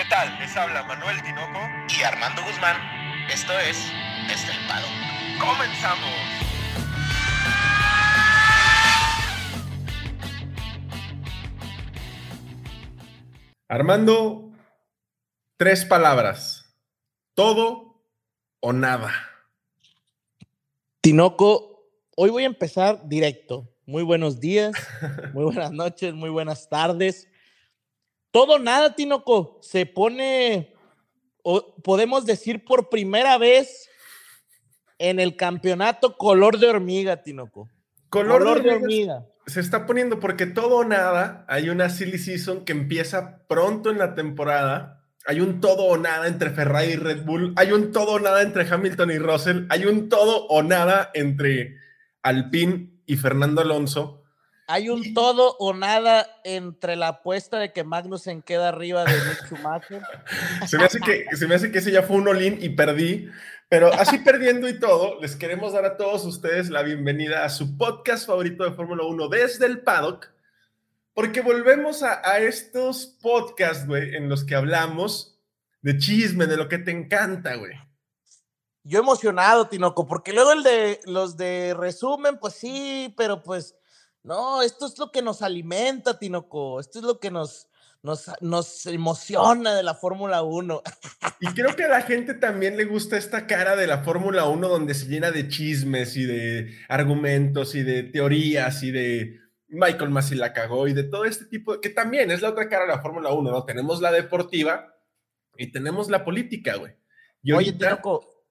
¿Qué tal? Les habla Manuel Tinoco y Armando Guzmán. Esto es Estelpado. ¡Comenzamos! Armando, tres palabras. Todo o nada. Tinoco, hoy voy a empezar directo. Muy buenos días, muy buenas noches, muy buenas tardes. Todo nada, Tinoco. Se pone, o podemos decir por primera vez en el campeonato color de hormiga, Tinoco. Color, de hormiga. Se está poniendo porque todo o nada. Hay una silly season que empieza pronto en la temporada. Hay un todo o nada entre Ferrari y Red Bull. Hay un todo o nada entre Hamilton y Russell. Hay un todo o nada entre Alpine y Fernando Alonso. Hay un todo o nada entre la apuesta de que Magnussen queda arriba de Mick Schumacher. se, me hace que, se me hace que ese ya fue un olín y perdí. Pero así perdiendo y todo, les queremos dar a todos ustedes la bienvenida a su podcast favorito de Fórmula 1 desde el paddock. Porque volvemos a, a estos podcasts, güey, en los que hablamos de chisme, de lo que te encanta, güey. Yo emocionado, Tinoco, porque luego el de los de resumen, pues sí, pero pues no, esto es lo que nos alimenta, Tinoco. Esto es lo que nos, nos, nos emociona de la Fórmula 1. Y creo que a la gente también le gusta esta cara de la Fórmula 1 donde se llena de chismes y de argumentos y de teorías y de Michael Masi la cagó y de todo este tipo, que también es la otra cara de la Fórmula 1, ¿no? Tenemos la deportiva y tenemos la política, güey. Oye, Tinoco,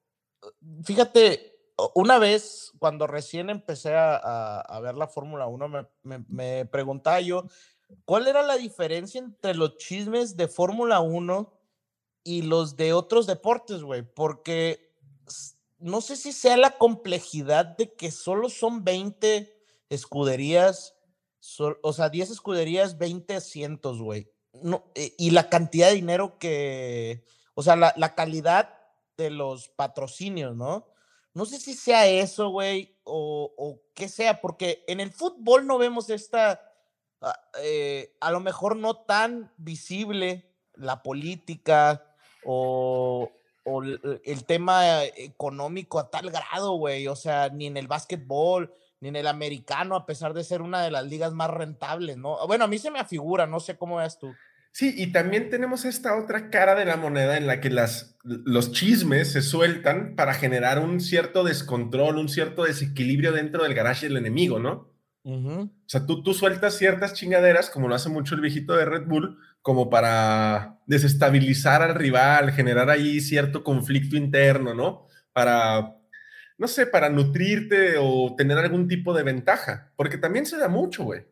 fíjate, una vez, cuando recién empecé a, ver la Fórmula 1, me, preguntaba yo, ¿cuál era la diferencia entre los chismes de Fórmula 1 y los de otros deportes, güey? Porque no sé si sea la complejidad de que solo son 20 escuderías, o sea, 10 escuderías, 20 asientos, güey. No, eh, y la cantidad de dinero que, o sea, la calidad de los patrocinios, ¿no? No sé si sea eso, güey, o, o qué sea, porque en el fútbol no vemos esta, ah, eh, a lo mejor no tan visible la política o, o el tema económico a tal grado, güey. O sea, ni en el básquetbol, ni en el americano, a pesar de ser una de las ligas más rentables, ¿no? Bueno, a mí se me afigura, no sé cómo veas tú. Sí, y también tenemos esta otra cara de la moneda en la que las, los chismes se sueltan para generar un cierto descontrol, un cierto desequilibrio dentro del garage del enemigo, ¿no? O sea, tú, tú sueltas ciertas chingaderas, como lo hace mucho el viejito de Red Bull, como para desestabilizar al rival, generar ahí cierto conflicto interno, ¿no? Para, no sé, para nutrirte o tener algún tipo de ventaja, porque también se da mucho, güey.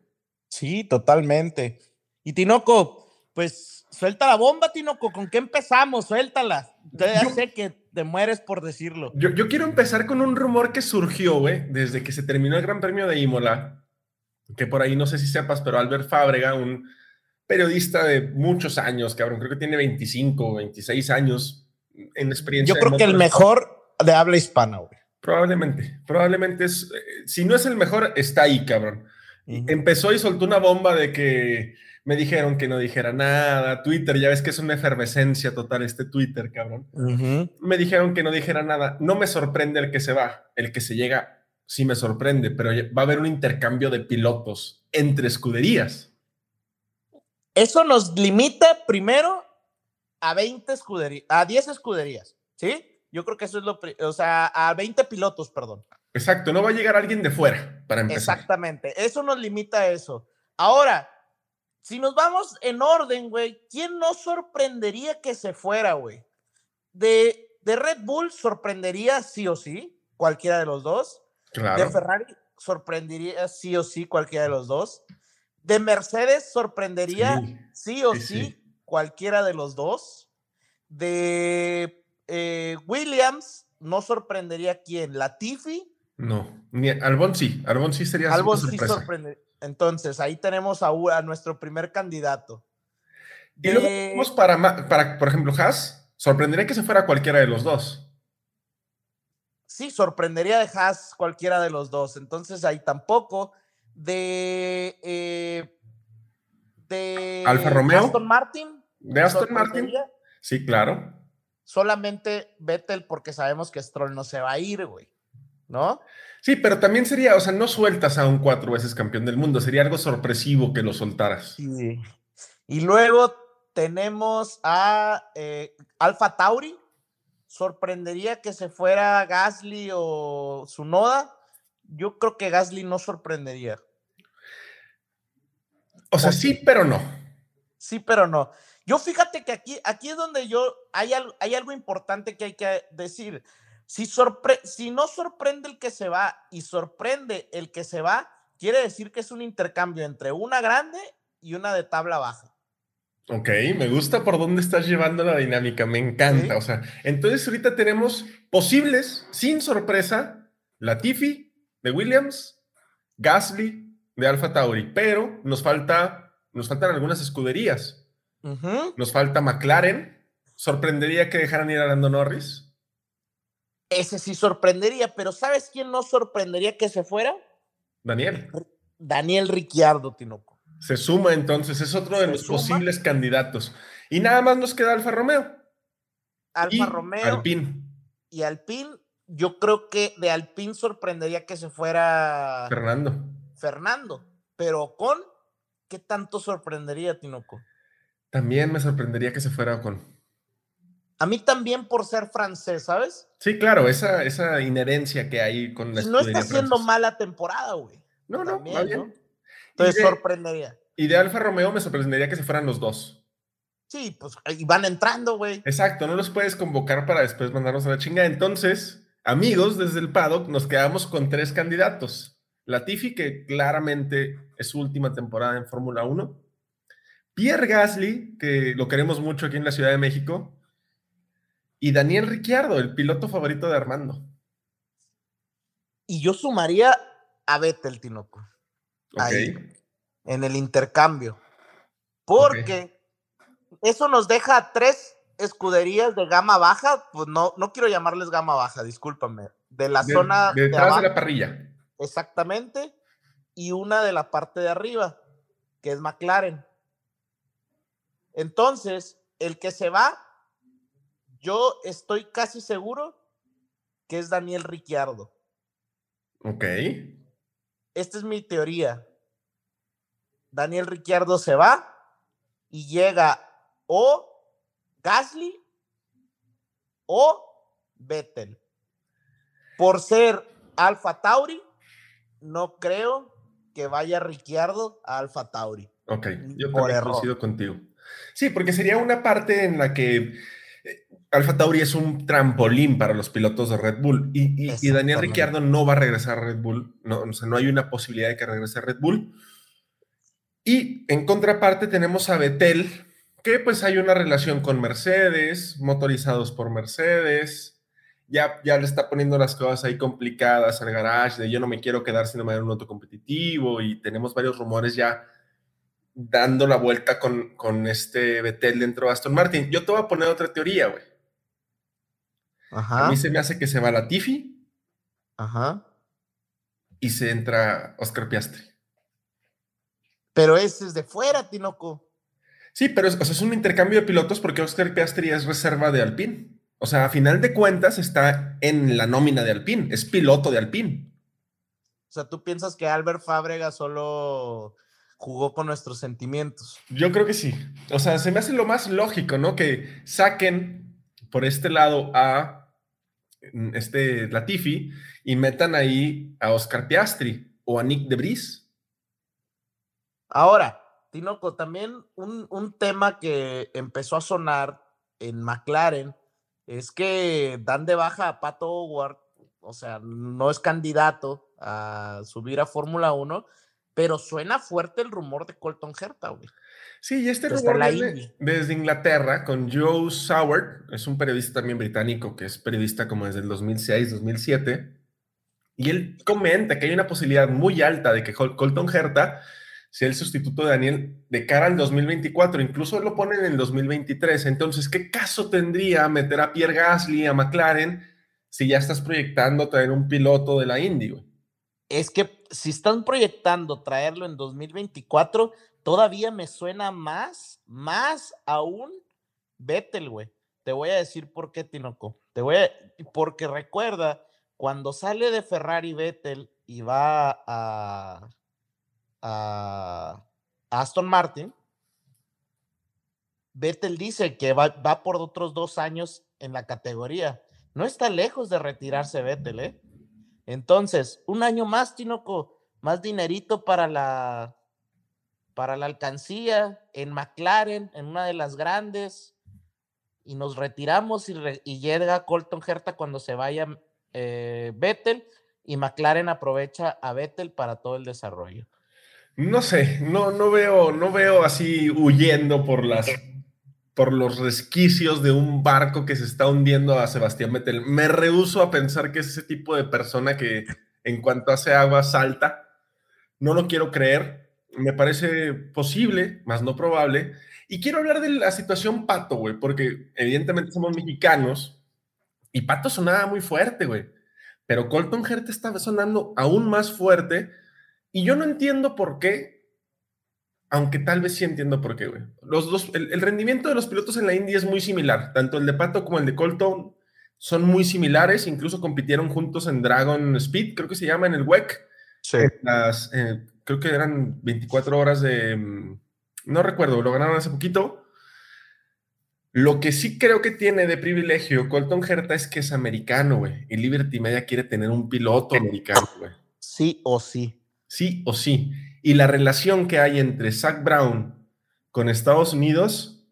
Sí, totalmente. Y Tinoco, pues suelta la bomba, Tinoco. ¿Con qué empezamos? Suéltala. Ya sé que te mueres por decirlo. Yo, yo quiero empezar con un rumor que surgió, güey, desde que se terminó el Gran Premio de Imola. Que por ahí no sé si sepas, pero Albert Fábrega, un periodista de muchos años, cabrón, creo que tiene 25, 26 años en experiencia. Yo creo que el mejor de habla hispana, güey. Probablemente, probablemente es, eh, si no es el mejor, está ahí, cabrón. Empezó y soltó una bomba de que me dijeron que no dijera nada. Twitter, ya ves que es una efervescencia total este Twitter, cabrón. Me dijeron que no dijera nada. No me sorprende el que se va, el que se llega sí me sorprende, pero va a haber un intercambio de pilotos entre escuderías. Eso nos limita primero a 20 escuderías, a 10 escuderías, ¿sí? Yo creo que eso es lo, o sea, a 20 pilotos, perdón. Exacto, no va a llegar alguien de fuera para empezar. Exactamente, eso nos limita a eso. Ahora, si nos vamos en orden, güey, ¿quién no sorprendería que se fuera, güey? De, de Red Bull sorprendería sí o sí, cualquiera de los dos. Claro. De Ferrari sorprendería sí o sí, cualquiera de los dos. De Mercedes sorprendería sí, o sí, cualquiera de los dos. De eh, Williams no sorprendería quién, Latifi. No, ni Albon sí, Albon sí sería Albon sí sorprendería. Entonces, ahí tenemos a, a nuestro primer candidato. Y luego tenemos para, para, por ejemplo, Haas, sorprendería que se fuera cualquiera de los dos. Sí, sorprendería de Haas cualquiera de los dos. Entonces, ahí tampoco. De. Eh, de. Alfa Romeo. Aston Martin. ¿De Aston Martin? Sí, claro. Solamente Vettel porque sabemos que Stroll no se va a ir, güey. ¿No? Sí, pero también sería, o sea, no sueltas a un cuatro veces campeón del mundo, sería algo sorpresivo que lo soltaras. Sí. Y luego tenemos a eh, Alfa Tauri. ¿Sorprendería que se fuera Gasly o Sunoda? Yo creo que Gasly no sorprendería. O sea, sí, pero no. Sí, pero no. Yo fíjate que aquí, aquí es donde yo, hay, hay algo importante que hay que decir. Si, sorpre si no sorprende el que se va y sorprende el que se va, quiere decir que es un intercambio entre una grande y una de tabla baja. Ok, me gusta por dónde estás llevando la dinámica, me encanta. O sea, entonces ahorita tenemos posibles, sin sorpresa, Latifi de Williams, Gasly de Alfa Tauri, pero nos falta, nos faltan algunas escuderías. Nos falta McLaren. Sorprendería que dejaran ir a Lando Norris. Ese sí sorprendería, pero ¿sabes quién no sorprendería que se fuera? Daniel. Daniel Ricciardo, Tinoco. Se suma entonces, es otro de los posibles candidatos. Y nada más nos queda Alfa Romeo. Alfa Romeo. Alpine. Y Alpine, yo creo que de Alpine sorprendería que se fuera Fernando. Fernando, pero con ¿qué tanto sorprendería Tinoco? También me sorprendería que se fuera con. A mí también por ser francés, ¿sabes? Sí, claro, esa, esa inherencia que hay con la No está haciendo mala temporada, güey. No, no, va bien. Entonces sorprendería. Y de Alfa Romeo me sorprendería que se fueran los dos. Sí, pues y van entrando, güey. Exacto, no los puedes convocar para después mandarnos a la chinga. Entonces, amigos, desde el paddock nos quedamos con tres candidatos. Latifi, que claramente es su última temporada en Fórmula 1. Pierre Gasly, que lo queremos mucho aquí en la Ciudad de México. Y Daniel Ricciardo, el piloto favorito de Armando. Y yo sumaría a Vettel, Tinoco en el intercambio. Porque eso nos deja tres escuderías de gama baja, pues no, no quiero llamarles gama baja, discúlpame, de la zona detrás de, de la parrilla. Exactamente, y una de la parte de arriba, que es McLaren. Entonces, el que se va, yo estoy casi seguro que es Daniel Ricciardo. Ok. Esta es mi teoría. Daniel Ricciardo se va y llega o Gasly o Vettel. Por ser Alfa Tauri, no creo que vaya Ricciardo a Alfa Tauri. Ok, yo también coincido contigo. Sí, porque sería una parte en la que Alfa Tauri es un trampolín para los pilotos de Red Bull y, Daniel Ricciardo no va a regresar a Red Bull, no, o sea, no hay una posibilidad de que regrese a Red Bull. Y en contraparte tenemos a Betel, que pues hay una relación con Mercedes, motorizados por Mercedes, ya, ya le está poniendo las cosas ahí complicadas al garage, de yo no me quiero quedar sin manera un auto competitivo y tenemos varios rumores ya dando la vuelta con, con este Betel dentro de Aston Martin. Yo te voy a poner otra teoría, güey. A mí se me hace que se va la Tiffy. Ajá. Y se entra Oscar Piastri. Pero ese es de fuera, Tinoco. Sí, pero es, es un intercambio de pilotos porque Oscar Piastri es reserva de Alpine. O sea, a final de cuentas está en la nómina de Alpine, es piloto de Alpine. O sea, ¿tú piensas que Albert Fábrega solo jugó con nuestros sentimientos? Yo creo que sí. O sea, se me hace lo más lógico, ¿no? Que saquen por este lado a este Latifi y metan ahí a Oscar Piastri o a Nick Debris. Ahora, Tinoco, también un, un, tema que empezó a sonar en McLaren es que dan de baja a Pato Howard, o sea, no es candidato a subir a Fórmula 1, pero suena fuerte el rumor de Colton Herta, güey. Sí, y este rumor desde Inglaterra con Joe Soward, es un periodista también británico que es periodista como desde el 2006, 2007, y él comenta que hay una posibilidad muy alta de que Colton Herta sea el sustituto de Daniel de cara al 2024, incluso lo ponen en el 2023. Entonces, ¿qué caso tendría meter a Pierre Gasly, a McLaren, si ya estás proyectando traer un piloto de la Indy? Es que si están proyectando traerlo en 2024, todavía me suena más, más aún Vettel, güey. Te voy a decir por qué, Tinoco. Te voy porque recuerda, cuando sale de Ferrari Vettel y va a, a Aston Martin, Vettel dice que va, va, por otros dos años en la categoría. No está lejos de retirarse Vettel, ¿eh? Entonces, un año más, Tinoco, más dinerito para la, para la alcancía en McLaren, en una de las grandes, y nos retiramos y, y llega Colton Herta cuando se vaya eh, Vettel y McLaren aprovecha a Vettel para todo el desarrollo. No sé, no, no veo, no veo así huyendo por las por los resquicios de un barco que se está hundiendo a Sebastián Vettel. Me rehuso a pensar que es ese tipo de persona que en cuanto hace agua salta. No lo quiero creer. Me parece posible, más no probable. Y quiero hablar de la situación Pato, güey, porque evidentemente somos mexicanos y Pato sonaba muy fuerte, güey. Pero Colton Herta está sonando aún más fuerte y yo no entiendo por qué, aunque tal vez sí entiendo por qué, güey. Los dos, el, el, rendimiento de los pilotos en la Indy es muy similar, tanto el de Pato como el de Colton son muy similares, incluso compitieron juntos en Dragon Speed, creo que se llama en el WEC. Sí. Las, eh, creo que eran 24 horas de, mm, no recuerdo, lo ganaron hace poquito. Lo que sí creo que tiene de privilegio Colton Herta es que es americano, güey. Y Liberty Media quiere tener un piloto americano, güey. Sí o sí. Sí o sí. Y la relación que hay entre Zach Brown con Estados Unidos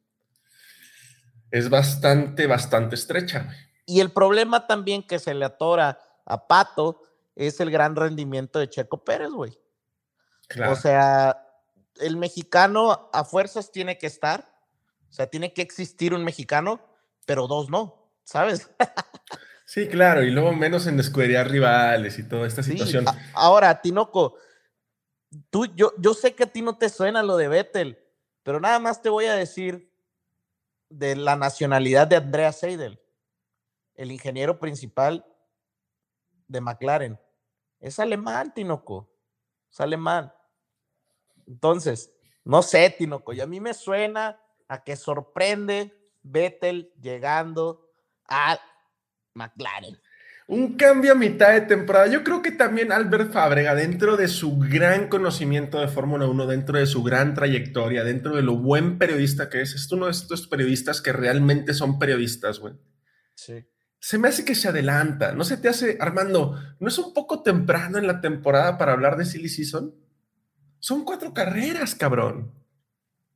es bastante, bastante estrecha. Y el problema también que se le atora a Pato es el gran rendimiento de Checo Pérez, güey. Claro. O sea, el mexicano a fuerzas tiene que estar, o sea, tiene que existir un mexicano, pero dos no, ¿sabes? sí, claro, y luego menos en escuderías rivales y toda esta situación. Ahora, Tinoco, tú, yo, yo sé que a ti no te suena lo de Vettel, pero nada más te voy a decir de la nacionalidad de Andrea Seidel, el ingeniero principal de McLaren. Es alemán, Tinoco, es alemán. Entonces, no sé, Tinoco, y a mí me suena a que sorprende Vettel llegando a McLaren. Un cambio a mitad de temporada. Yo creo que también Albert Fábrega, dentro de su gran conocimiento de Fórmula 1, dentro de su gran trayectoria, dentro de lo buen periodista que es, es uno de estos periodistas que realmente son periodistas, güey. Sí. Se me hace que se adelanta. ¿No se te hace, Armando, no es un poco temprano en la temporada para hablar de Silly Season? Son cuatro carreras, cabrón.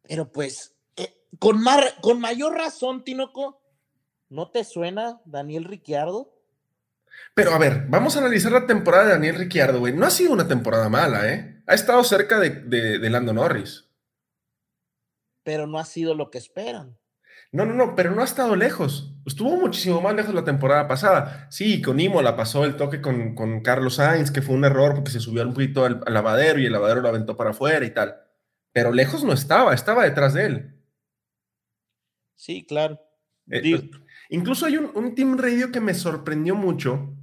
Pero pues, eh, con, mar, con mayor razón, Tinoco, ¿no te suena Daniel Ricciardo? Pero a ver, vamos a analizar la temporada de Daniel Ricciardo, güey. No ha sido una temporada mala, ¿eh? Ha estado cerca de, de, de, Lando Norris. Pero no ha sido lo que esperan. No, no, no, pero no ha estado lejos. Estuvo muchísimo más lejos la temporada pasada. Sí, con Imo la pasó el toque con, con Carlos Sainz, que fue un error porque se subió un poquito al, al lavadero y el lavadero lo aventó para afuera y tal. Pero lejos no estaba, estaba detrás de él. Sí, claro. Eh, incluso hay un, un, team radio que me sorprendió mucho.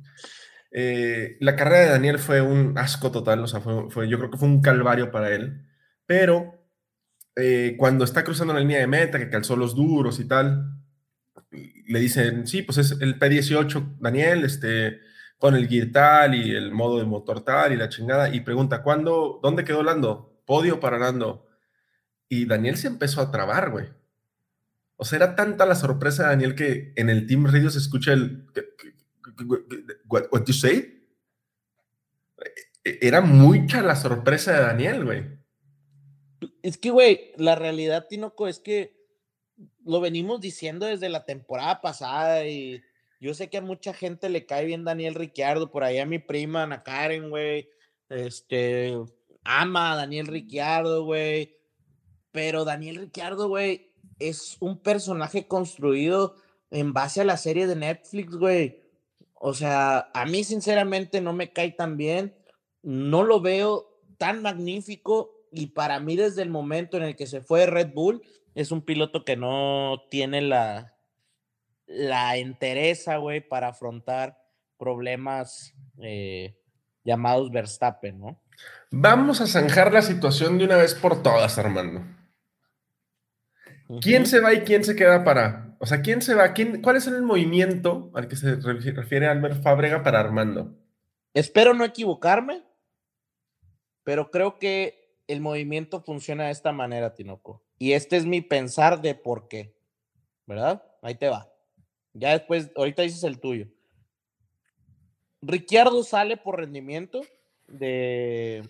Eh, la carrera de Daniel fue un asco total, o sea, fue, yo creo que fue un calvario para él. Pero eh, cuando está cruzando la línea de meta, que calzó los duros y tal, le dicen, sí, pues es el P18, Daniel, este, con el gear tal y el modo de motor tal y la chingada, y pregunta, ¿cuándo, dónde quedó Lando? Podio para Lando. Y Daniel se empezó a trabar, güey. O sea, era tanta la sorpresa de Daniel que en el Team Radio se escucha el... What, you say? Era mucha la sorpresa de Daniel, güey. Es que, güey, la realidad, Tinoco, es que lo venimos diciendo desde la temporada pasada y yo sé que a mucha gente le cae bien Daniel Ricciardo, por ahí a mi prima Ana Karen, güey, este, ama a Daniel Ricciardo, güey, pero Daniel Ricciardo, güey, es un personaje construido en base a la serie de Netflix, güey. O sea, a mí sinceramente no me cae tan bien, no lo veo tan magnífico y para mí desde el momento en el que se fue Red Bull, es un piloto que no tiene la, la entereza, güey, para afrontar problemas eh, llamados Verstappen, ¿no? Vamos a zanjar la situación de una vez por todas, Armando. ¿Quién se va y quién se queda para? O sea, ¿quién se va? ¿Quién, ¿Cuál es el movimiento al que se refiere Albert Fábrega para Armando? Espero no equivocarme, pero creo que el movimiento funciona de esta manera, Tinoco. Y este es mi pensar de por qué. ¿Verdad? Ahí te va. Ya después, ahorita dices el tuyo. Ricciardo sale por rendimiento de,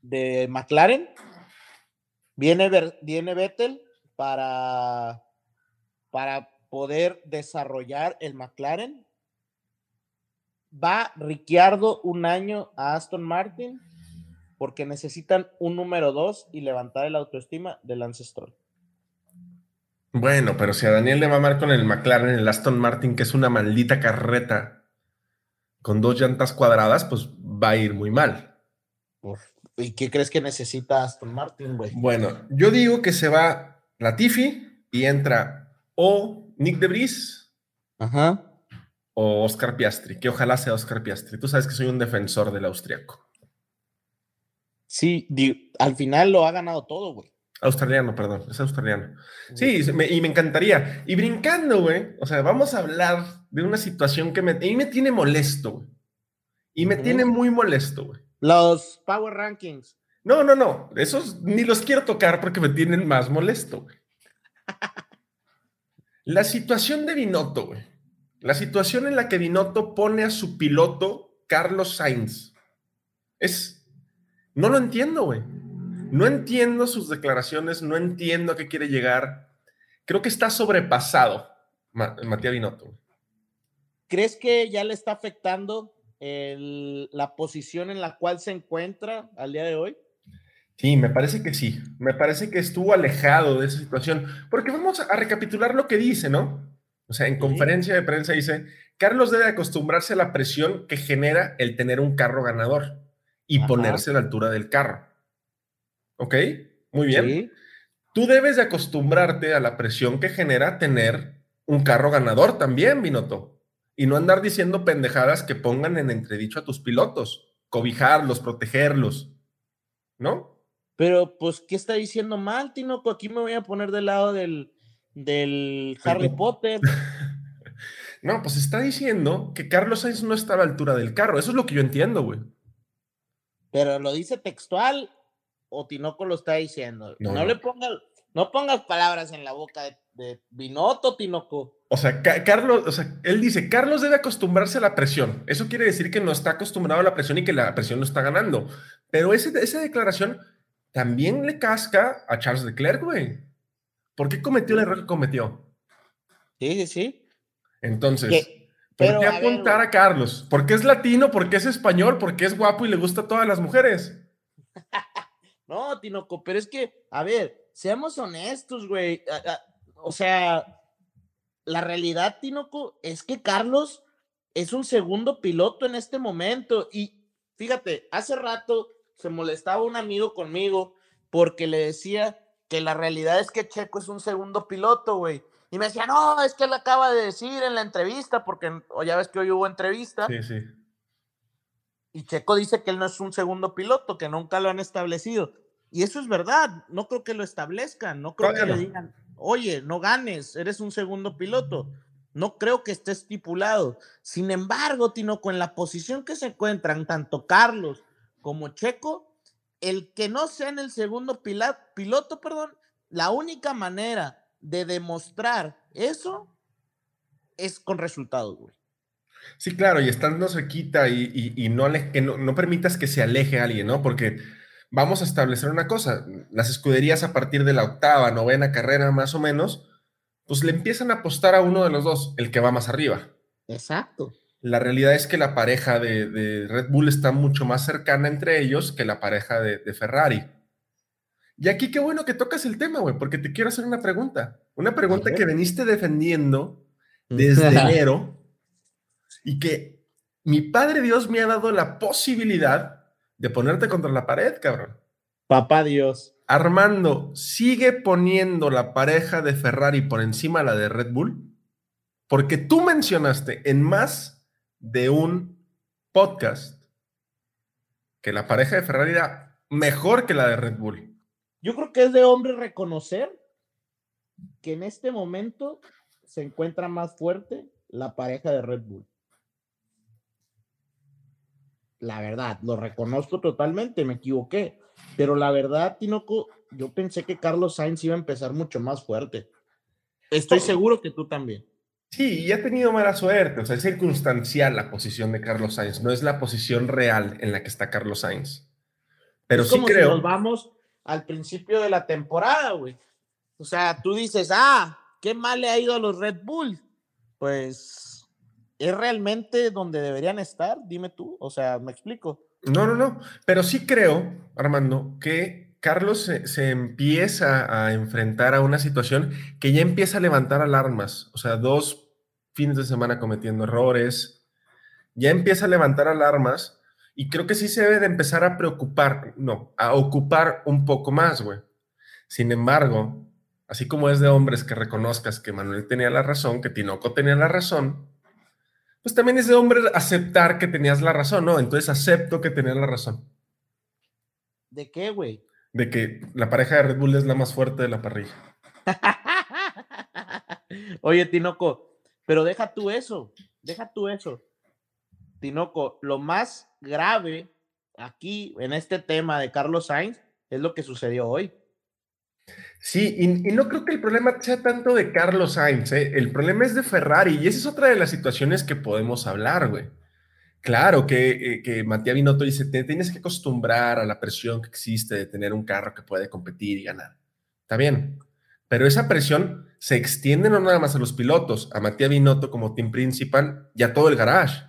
de McLaren. Viene, viene Vettel para, para poder desarrollar el McLaren. Va Ricciardo un año a Aston Martin porque necesitan un número dos y levantar el autoestima del ancestral. Bueno, pero si a Daniel le va a amar con el McLaren, el Aston Martin, que es una maldita carreta con dos llantas cuadradas, pues va a ir muy mal. ¿Y qué crees que necesita Aston Martin, güey? Bueno, yo digo que se va Latifi y entra o Nick de Vries Ajá. o Oscar Piastri, que ojalá sea Oscar Piastri. Tú sabes que soy un defensor del austriaco. Sí, al final lo ha ganado todo, güey. Australiano, perdón, es australiano. Sí, y me encantaría. Y brincando, güey, o sea, vamos a hablar de una situación que me, y me tiene molesto, güey. Y me tiene muy molesto, güey. Los Power Rankings. No, no, no. Esos ni los quiero tocar porque me tienen más molesto, güey. La situación de Binotto, güey. La situación en la que Binotto pone a su piloto Carlos Sainz. Es. No lo entiendo, güey. No entiendo sus declaraciones, no entiendo a qué quiere llegar. Creo que está sobrepasado Matías Binotto. ¿Crees que ya le está afectando la posición en la cual se encuentra al día de hoy? Sí, me parece que sí. Me parece que estuvo alejado de esa situación. Porque vamos a recapitular lo que dice, ¿no? O sea, en conferencia de prensa dice, Carlos debe acostumbrarse a la presión que genera el tener un carro ganador y ponerse a la altura del carro. ¿Ok? Muy bien. Tú debes de acostumbrarte a la presión que genera tener un carro ganador también, Binotto. Y no andar diciendo pendejadas que pongan en entredicho a tus pilotos. Cobijarlos, protegerlos. ¿No? Pero, pues, ¿qué está diciendo mal, Tinoco? Aquí me voy a poner del lado del, del Harry Potter. no, pues está diciendo que Carlos Sainz no está a la altura del carro. Eso es lo que yo entiendo, güey. Pero lo dice textual o Tinoco lo está diciendo. No, le pongas, no pongas palabras en la boca de, de Binotto, Tinoco. O sea, Carlos, o sea, él dice, Carlos debe acostumbrarse a la presión. Eso quiere decir que no está acostumbrado a la presión y que la presión no está ganando. Pero ese, esa declaración también le casca a Charles Leclerc, güey. ¿Por qué cometió el error que cometió? Sí, sí, sí. Entonces, ¿por qué apuntar a, a Carlos? ¿Porque es latino? ¿Porque es español? ¿Porque es guapo y le gusta a todas las mujeres? No, Tinoco, pero es que, a ver, seamos honestos, güey. O sea, la realidad, Tinoco, es que Carlos es un segundo piloto en este momento. Y fíjate, hace rato se molestaba un amigo conmigo porque le decía que la realidad es que Checo es un segundo piloto, güey. Y me decía, no, es que él acaba de decir en la entrevista, porque o ya ves que hoy hubo entrevista. Sí, sí. Y Checo dice que él no es un segundo piloto, que nunca lo han establecido. Y eso es verdad, no creo que lo establezcan, no creo que le digan, oye, no ganes, eres un segundo piloto. No creo que esté estipulado. Sin embargo, Tino, con la posición que se encuentran tanto Carlos como Checo, el que no sea en el segundo piloto, perdón, la única manera de demostrar eso es con resultados, güey. Sí, claro, y estando cerquita y, y, no, que no, no permitas que se aleje alguien, ¿no? Porque vamos a establecer una cosa, las escuderías a partir de la octava, novena carrera más o menos, pues le empiezan a apostar a uno de los dos, el que va más arriba. Exacto. La realidad es que la pareja de, Red Bull está mucho más cercana entre ellos que la pareja de, Ferrari. Y aquí qué bueno que tocas el tema, güey, porque te quiero hacer una pregunta. Una pregunta que veniste defendiendo desde enero y que mi Padre Dios me ha dado la posibilidad de ponerte contra la pared, cabrón. Papá Dios. Armando, ¿sigue poniendo la pareja de Ferrari por encima de la de Red Bull? Porque tú mencionaste en más de un podcast que la pareja de Ferrari era mejor que la de Red Bull. Yo creo que es de hombre reconocer que en este momento se encuentra más fuerte la pareja de Red Bull. La verdad, lo reconozco totalmente, me equivoqué. Pero la verdad, Tinoco, yo pensé que Carlos Sainz iba a empezar mucho más fuerte. Estoy seguro que tú también. Sí, y ha tenido mala suerte, o sea, es circunstancial la posición de Carlos Sainz, no es la posición real en la que está Carlos Sainz. Pero sí creo. nos vamos al principio de la temporada, güey. O sea, tú dices, ah, qué mal le ha ido a los Red Bull. Pues, ¿es realmente donde deberían estar? Dime tú, o sea, me explico. No, no, no, pero sí creo, Armando, que Carlos se, empieza a enfrentar a una situación que ya empieza a levantar alarmas, o sea, dos fines de semana cometiendo errores, ya empieza a levantar alarmas y creo que sí se debe de empezar a preocupar, no, a ocupar un poco más, güey. Sin embargo, así como es de hombres que reconozcas que Manuel tenía la razón, que Tinoco tenía la razón, pues también es de hombres aceptar que tenías la razón, ¿no? Entonces acepto que tenías la razón. ¿De qué, güey? De que la pareja de Red Bull es la más fuerte de la parrilla. Oye, Tinoco, pero deja tú eso, deja tú eso. Tinoco, lo más grave aquí en este tema de Carlos Sainz es lo que sucedió hoy. Sí, y, no creo que el problema sea tanto de Carlos Sainz, ¿eh? el problema es de Ferrari, y esa es otra de las situaciones que podemos hablar, güey. Claro que, eh, que Matías Binotto dice, te tienes que acostumbrar a la presión que existe de tener un carro que puede competir y ganar. Está bien, pero esa presión se extiende no nada más a los pilotos, a Matías Binotto como team principal y a todo el garage.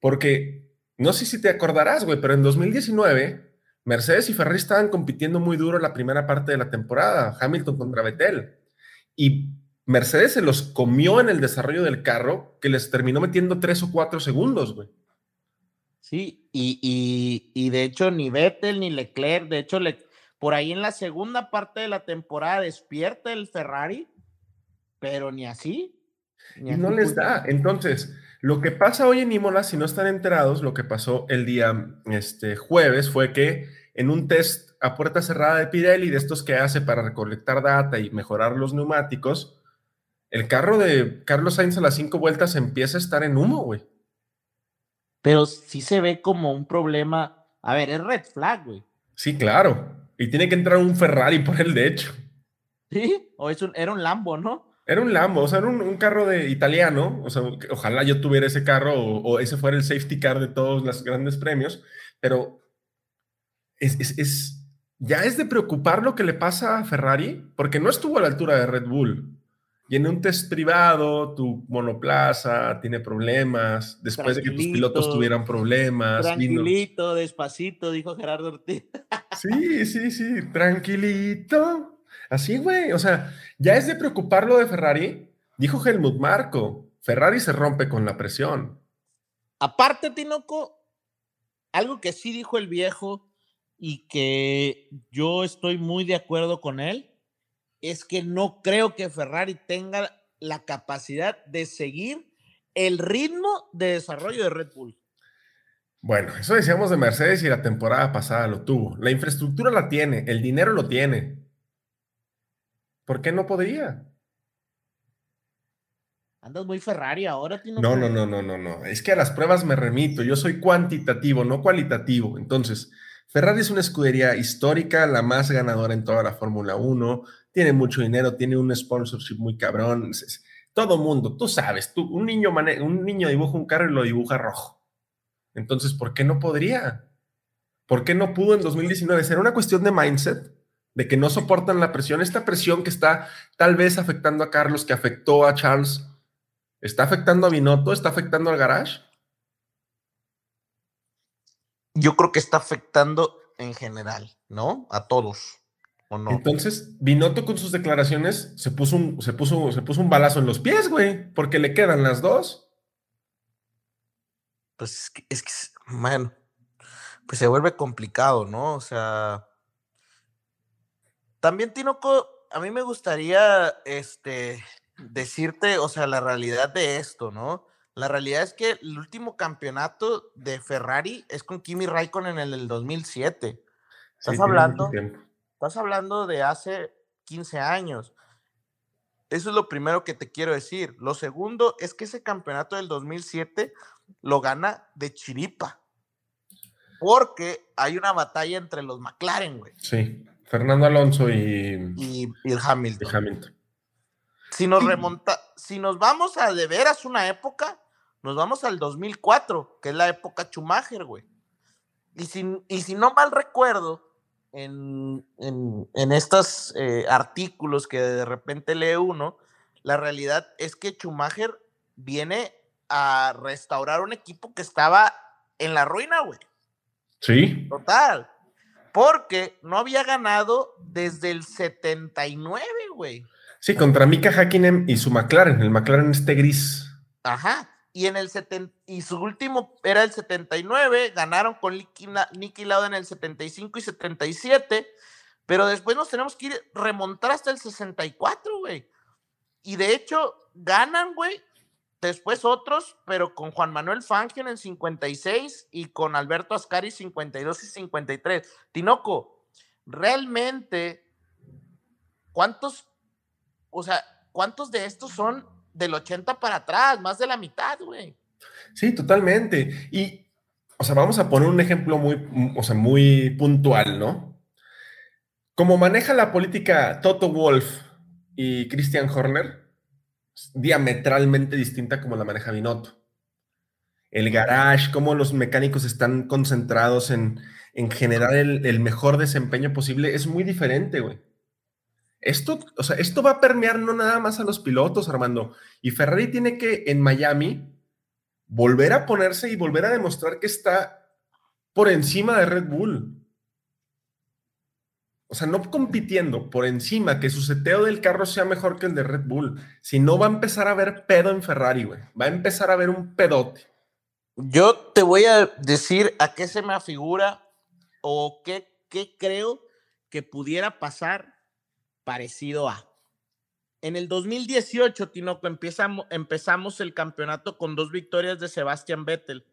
Porque no sé si te acordarás, güey, pero en 2019 Mercedes y Ferrari estaban compitiendo muy duro la primera parte de la temporada, Hamilton contra Vettel. Y Mercedes se los comió en el desarrollo del carro, que les terminó metiendo tres o cuatro segundos, güey. Sí, y, de hecho ni Vettel ni Leclerc, de hecho por ahí en la segunda parte de la temporada despierta el Ferrari, pero ni así. y no les da. Entonces, lo que pasa hoy en Imola, si no están enterados, lo que pasó el día este, jueves fue que en un test a puerta cerrada de Pirelli, de estos que hace para recolectar data y mejorar los neumáticos, el carro de Carlos Sainz a las cinco vueltas empieza a estar en humo, güey. Pero sí se ve como un problema. A ver, es red flag, güey. Sí, claro. Y tiene que entrar un Ferrari por él, de hecho. Sí, o es un, era un Lambo, ¿no? Era un Lambo, o sea, era un, carro de italiano. O sea, ojalá yo tuviera ese carro o, o, ese fuera el safety car de todos los grandes premios. Pero es, ya es de preocupar lo que le pasa a Ferrari, porque no estuvo a la altura de Red Bull. Y en un test privado, tu monoplaza tiene problemas, después de que tus pilotos tuvieran problemas. Tranquilito, despacito, dijo Gerardo Ortiz. Sí, sí, sí, tranquilito. Así, güey, o sea, ya es de preocupar lo de Ferrari. Dijo Helmut Marco, Ferrari se rompe con la presión. Aparte, Tinoco, algo que sí dijo el viejo y que yo estoy muy de acuerdo con él, es que no creo que Ferrari tenga la capacidad de seguir el ritmo de desarrollo de Red Bull. Bueno, eso decíamos de Mercedes y la temporada pasada lo tuvo. La infraestructura la tiene, el dinero lo tiene. ¿Por qué no podría? Andas muy Ferrari ahora, No, no, no, no, no, no. Es que a las pruebas me remito. Yo soy cuantitativo, no cualitativo. Entonces, Ferrari es una escudería histórica, la más ganadora en toda la Fórmula 1, tiene mucho dinero, tiene un sponsorship muy cabrón. Todo mundo, tú sabes, tú, un, niño un niño dibuja un carro y lo dibuja rojo. Entonces, ¿por qué no podría? ¿Por qué no pudo en 2019? ¿Será una cuestión de mindset? De que no soportan la presión, esta presión que está tal vez afectando a Carlos, que afectó a Charles, ¿está afectando a Binotto? ¿Está afectando al garage? Yo creo que está afectando en general, ¿no? A todos. ¿o no? Entonces, Binotto con sus declaraciones se puso, un, se, puso, se puso un balazo en los pies, güey, porque le quedan las dos. Pues es que, es que, bueno, pues se vuelve complicado, ¿no? O sea, también, Tinoco, a mí me gustaría, este, decirte, o sea, la realidad de esto, ¿no? La realidad es que el último campeonato de Ferrari es con Kimi Raikkonen en el 2007. Estás hablando, estás hablando de hace 15 años. Eso es lo primero que te quiero decir. Lo segundo es que ese campeonato del 2007 lo gana de chiripa. Porque hay una batalla entre los McLaren, güey. Sí, Fernando Alonso y, y, el Hamilton. Hamilton. Si nos remonta, si nos vamos a de veras una época, nos vamos al 2004, que es la época Schumacher, güey. Y si, y si no mal recuerdo, en, en, estos eh, artículos que de repente lee uno, la realidad es que Schumacher viene a restaurar un equipo que estaba en la ruina, güey. Sí. Total. Porque no había ganado desde el 79, güey. Sí, contra Mika Hakkinen y su McLaren, el McLaren este gris. Ajá. Y en el y su último era el 79, ganaron con Nicky Lauda en el 75 y 77, pero después nos tenemos que ir remontar hasta el 64, güey. Y de hecho ganan, güey, después otros, pero con Juan Manuel Fangio en el 56 y con Alberto Ascari 52 y 53. Tinoco, realmente ¿cuántos o sea, cuántos de estos son del 80 para atrás, más de la mitad, güey. Sí, totalmente. Y, o sea, vamos a poner un ejemplo muy, o sea, muy puntual, ¿no? Como maneja la política Toto Wolf y Christian Horner, diametralmente distinta como la maneja Binotto. El garage, cómo los mecánicos están concentrados en, en generar el, el mejor desempeño posible, es muy diferente, güey. Esto, o sea, esto va a permear no nada más a los pilotos, Armando. Y Ferrari tiene que en Miami volver a ponerse y volver a demostrar que está por encima de Red Bull. O sea, no compitiendo por encima, que su seteo del carro sea mejor que el de Red Bull. Si no, va a empezar a ver pedo en Ferrari, güey. Va a empezar a ver un pedote. Yo te voy a decir a qué se me afigura o qué, qué creo que pudiera pasar parecido a. En el 2018, Tinoco, empezamos, empezamos el campeonato con dos victorias de Sebastian Vettel.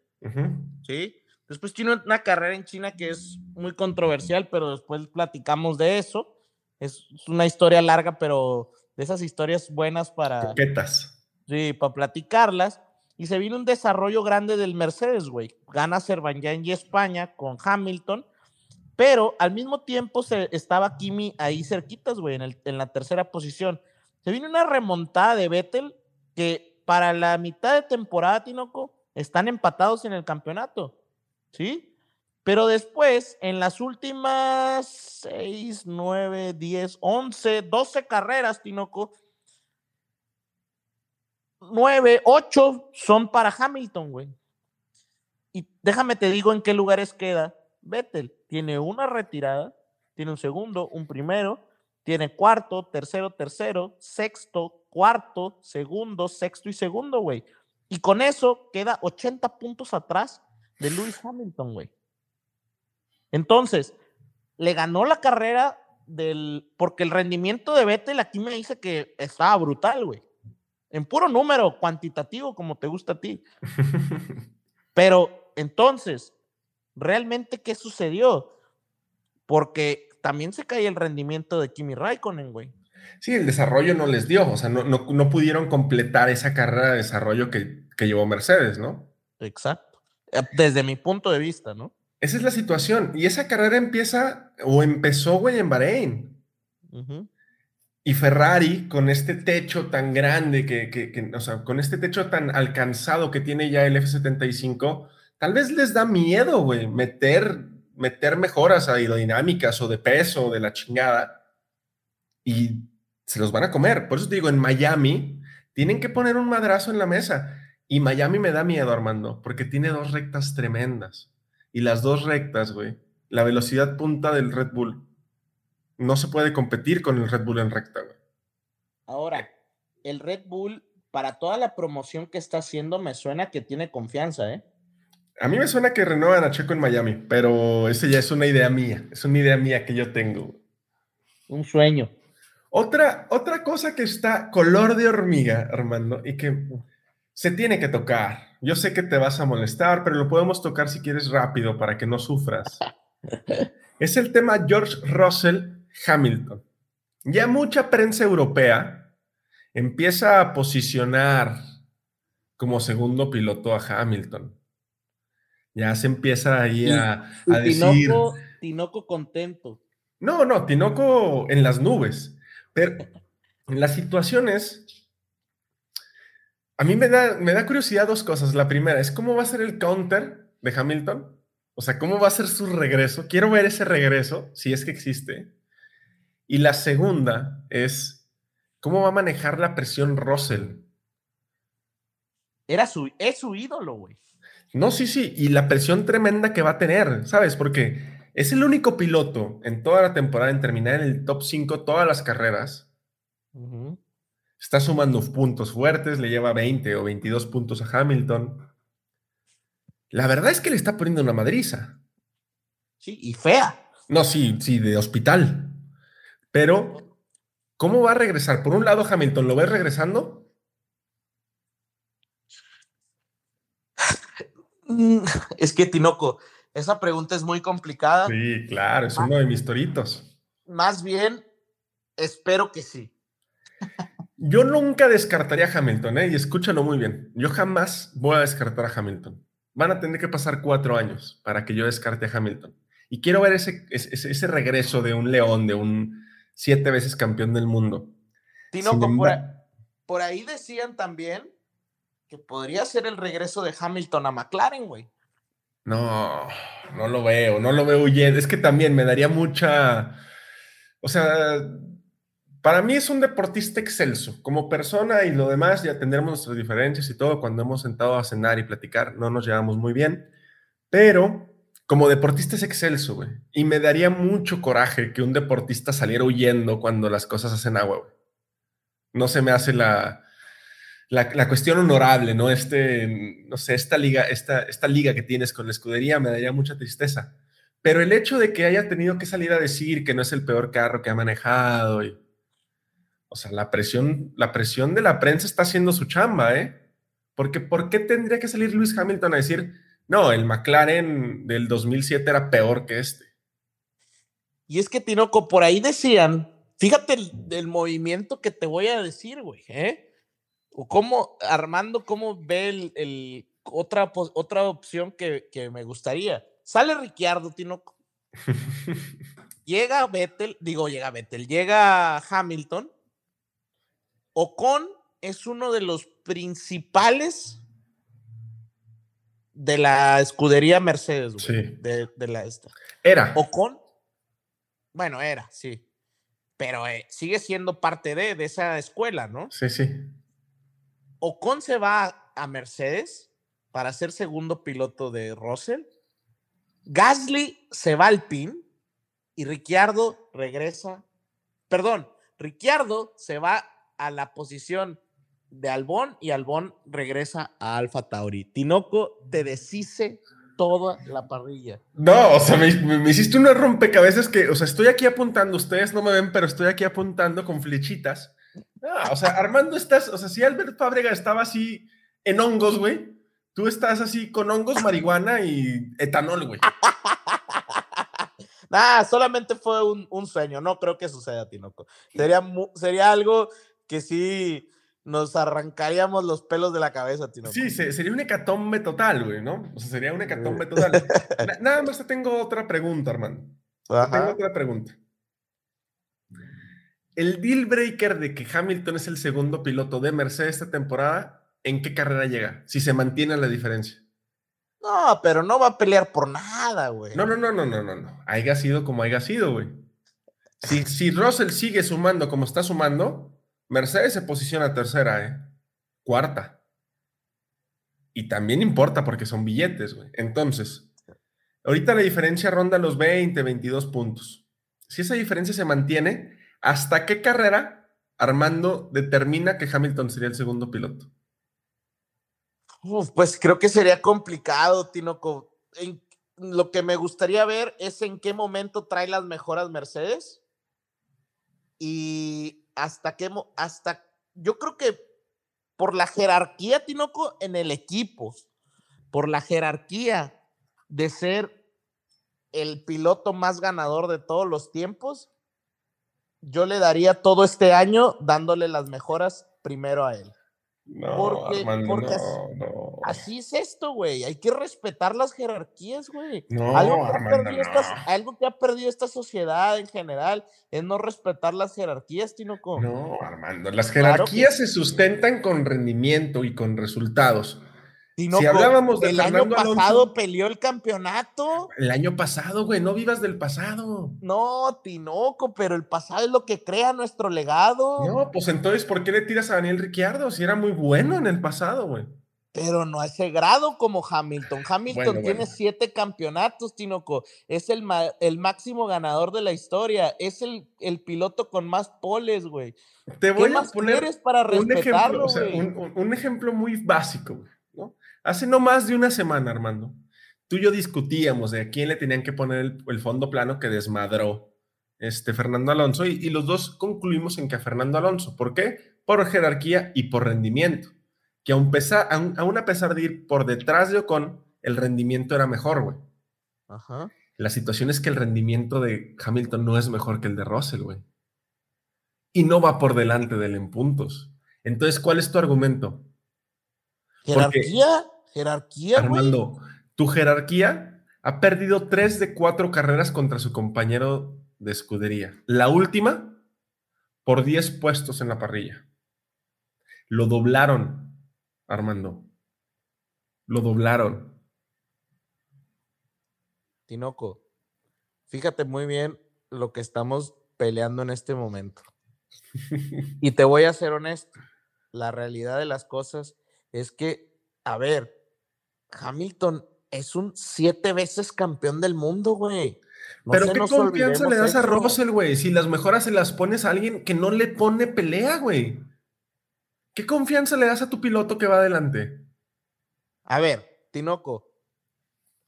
¿Sí? Después tiene una carrera en China que es muy controversial, pero después platicamos de eso. Es una historia larga, pero de esas historias buenas para. Coquetas. Sí, para platicarlas. Y se vino un desarrollo grande del Mercedes, güey. Gana Azerbaiyán y España con Hamilton pero al mismo tiempo se, estaba Kimi ahí cerquitas, güey, en, en la tercera posición. Se vino una remontada de Vettel que para la mitad de temporada, Tinoco, están empatados en el campeonato, ¿sí? Pero después, en las últimas 6, 9, 10, 11, 12 carreras, Tinoco, 9, 8 son para Hamilton, güey. Y déjame te digo en qué lugares queda Vettel tiene una retirada, tiene un segundo, un primero, tiene cuarto, tercero, tercero, sexto, cuarto, segundo, sexto y segundo, güey. Y con eso queda 80 puntos atrás de Lewis Hamilton, güey. Entonces, le ganó la carrera del. Porque el rendimiento de Vettel aquí me dice que estaba brutal, güey. En puro número cuantitativo, como te gusta a ti. Pero entonces, realmente qué sucedió, porque también se cae el rendimiento de Kimi Raikkonen, güey. Sí, el desarrollo no les dio, o sea, no, no, pudieron completar esa carrera de desarrollo que, llevó Mercedes, ¿no? Exacto, eh, desde mi punto de vista, ¿no? Esa es la situación, y esa carrera empieza, o empezó, güey, en Bahrein. Y Ferrari, con este techo tan grande, que, que, o sea, con este techo tan alcanzado que tiene ya el F-75, tal vez les da miedo, güey, meter, meter mejoras aerodinámicas o de peso de la chingada y se los van a comer. Por eso te digo, en Miami tienen que poner un madrazo en la mesa. Y Miami me da miedo, Armando, porque tiene dos rectas tremendas. Y las dos rectas, güey, la velocidad punta del Red Bull. No se puede competir con el Red Bull en recta, güey. Ahora, el Red Bull, para toda la promoción que está haciendo, me suena que tiene confianza, ¿eh? A mí me suena que renuevan a Checo en Miami, pero esa ya es una idea mía, es una idea mía que yo tengo. Un sueño. Otra, otra cosa que está color de hormiga, Armando, y que Se tiene que tocar. Yo sé que te vas a molestar, pero lo podemos tocar si quieres rápido para que no sufras. es el tema George Russell Hamilton. Ya mucha prensa europea empieza a posicionar como segundo piloto a Hamilton. Ya se empieza ahí a, decir. Tinoco contento. No, no, Tinoco en las nubes. Pero la situación es. A mí me da, me da curiosidad dos cosas. La primera es cómo va a ser el counter de Hamilton. O sea, cómo va a ser su regreso. Quiero ver ese regreso, si es que existe. Y la segunda es cómo va a manejar la presión Russell. Era su, es su ídolo, güey. No, sí, sí, y la presión tremenda que va a tener, ¿sabes? Porque es el único piloto en toda la temporada en terminar en el top 5 todas las carreras. Está sumando puntos fuertes, le lleva 20 o 22 puntos a Hamilton. La verdad es que le está poniendo una madriza. Sí, y fea. No, sí, sí, de hospital. Pero, ¿cómo va a regresar? Por un lado, Hamilton, ¿lo ves regresando? es que, Tinoco, esa pregunta es muy complicada. Sí, claro, es uno de mis toritos. Más bien, espero que sí. Yo nunca descartaría a Hamilton, ¿eh? y escúchalo muy bien. Yo jamás voy a descartar a Hamilton. Van a tener que pasar cuatro años para que yo descarte a Hamilton. Y quiero ver ese, ese, regreso de un león, de un siete veces campeón del mundo. Tinoco, por ahí decían también que podría ser el regreso de Hamilton a McLaren, güey. No, no lo veo, no lo veo huyendo. Es que también me daría mucha. O sea, para mí es un deportista excelso. Como persona y lo demás, ya tendremos nuestras diferencias y todo. Cuando hemos sentado a cenar y platicar, no nos llevamos muy bien. Pero como deportista es excelso, güey. Y me daría mucho coraje que un deportista saliera huyendo cuando las cosas hacen agua, güey. No se me hace la, la, cuestión honorable, ¿no? Este, no sé, esta liga, esta, esta liga que tienes con la escudería me daría mucha tristeza. Pero el hecho de que haya tenido que salir a decir que no es el peor carro que ha manejado, y, o sea, la presión, la presión de la prensa está haciendo su chamba, ¿eh? Porque ¿por qué tendría que salir Luis Hamilton a decir, no, el McLaren del 2007 era peor que este? Y es que, Tinoco, por ahí decían, fíjate el, el movimiento que te voy a decir, güey, ¿eh? O cómo, Armando, cómo ve el, otra, otra opción que, me gustaría. Sale Ricciardo, Tinoco. llega Vettel, digo, llega Vettel, llega Hamilton. Ocon es uno de los principales de la escudería Mercedes, de, la esta. Era. Ocon, bueno, era, sí. Pero eh, sigue siendo parte de, de esa escuela, ¿no? Sí, sí. Ocon se va a Mercedes para ser segundo piloto de Russell. Gasly se va al PIN y Ricciardo regresa. Perdón, Ricciardo se va a la posición de Albón y Albón regresa a Alfa Tauri. Tinoco te deshice toda la parrilla. No, o sea, me, me, hiciste una rompecabezas que, o sea, estoy aquí apuntando, ustedes no me ven, pero estoy aquí apuntando con flechitas Ah, o sea, Armando estás, o sea, si Albert Fábrega estaba así en hongos, güey, tú estás así con hongos, marihuana y etanol, güey. Nah, solamente fue un, sueño, no creo que suceda, Tinoco. Sería, sería algo que sí nos arrancaríamos los pelos de la cabeza, Tinoco. Sí, sería un hecatombe total, güey, ¿no? O sea, sería un hecatombe total. nada más te tengo otra pregunta, Armando. tengo otra pregunta el deal breaker de que Hamilton es el segundo piloto de Mercedes esta temporada, ¿en qué carrera llega? Si se mantiene la diferencia. No, pero no va a pelear por nada, güey. No, no, no, no, no, no, no. Haya sido como haya sido, güey. Si, si Russell sigue sumando como está sumando, Mercedes se posiciona tercera, ¿eh? Cuarta. Y también importa porque son billetes, güey. Entonces, ahorita la diferencia ronda los 20, 22 puntos. Si esa diferencia se mantiene, ¿Hasta qué carrera Armando determina que Hamilton sería el segundo piloto? pues creo que sería complicado, Tinoco. lo que me gustaría ver es en qué momento trae las mejoras por la jerarquía, Tinoco, en el equipo, por la jerarquía de ser el piloto más ganador de todos los tiempos, yo le daría todo este año dándole las mejoras primero a él. No, Porque- Armando, porque no, así- no. Así es esto, güey. Hay que respetar las jerarquías, güey. No, algo, que ha Armando, perdido esta- no. algo que ha perdido esta sociedad en general es no respetar las jerarquías, Tinoco. No, Armando, las Claro que jerarquías se sustentan con rendimiento y con resultados. Tinoco, hablábamos de el año Alonso- pasado peleó el campeonato. El año pasado, güey, no vivas del pasado. No, Tinoco, pero el pasado es lo que crea nuestro legado. No, pues entonces, ¿por qué le tiras a Daniel Ricciardo si era muy bueno en el pasado, güey? Pero no a ese grado como Hamilton. Hamilton Bueno, tiene bueno. siete campeonatos, Tinoco. Es el, el máximo ganador de la historia. Es el, el piloto con más poles, güey. Te ¿Qué voy a más poner para un ejemplo, o sea, un, un- ejemplo muy básico, güey. Hace no más de una semana, Armando, tú y yo discutíamos de a quién le tenían que poner el, el fondo plano que desmadró este Fernando Alonso y, y los dos concluimos en que a Fernando Alonso. ¿Por qué? Por jerarquía y por rendimiento. Que aun, pesa- aun- aun a pesar de ir por detrás de Ocon, el rendimiento era mejor, güey. Ajá. La situación es que el rendimiento de Hamilton no es mejor que el de Russell, güey. Y no va por delante de él en puntos. Entonces, ¿cuál es tu argumento? Porque- Jerarquía, güey. Armando, tu jerarquía ha perdido tres de cuatro carreras contra su compañero de escudería. La última, por 10 puestos en la parrilla. Lo doblaron, Armando. Lo doblaron. Tinoco, fíjate muy bien lo que estamos peleando en este momento. Y te voy a ser honesto, la realidad de las cosas es que, a ver, Hamilton es un siete veces campeón del mundo, güey. No Pero qué confianza le das a. Russell, güey, si las mejoras se las pones a alguien que no le pone pelea, güey. ¿Qué confianza le das a tu piloto que va adelante? A ver, Tinoco,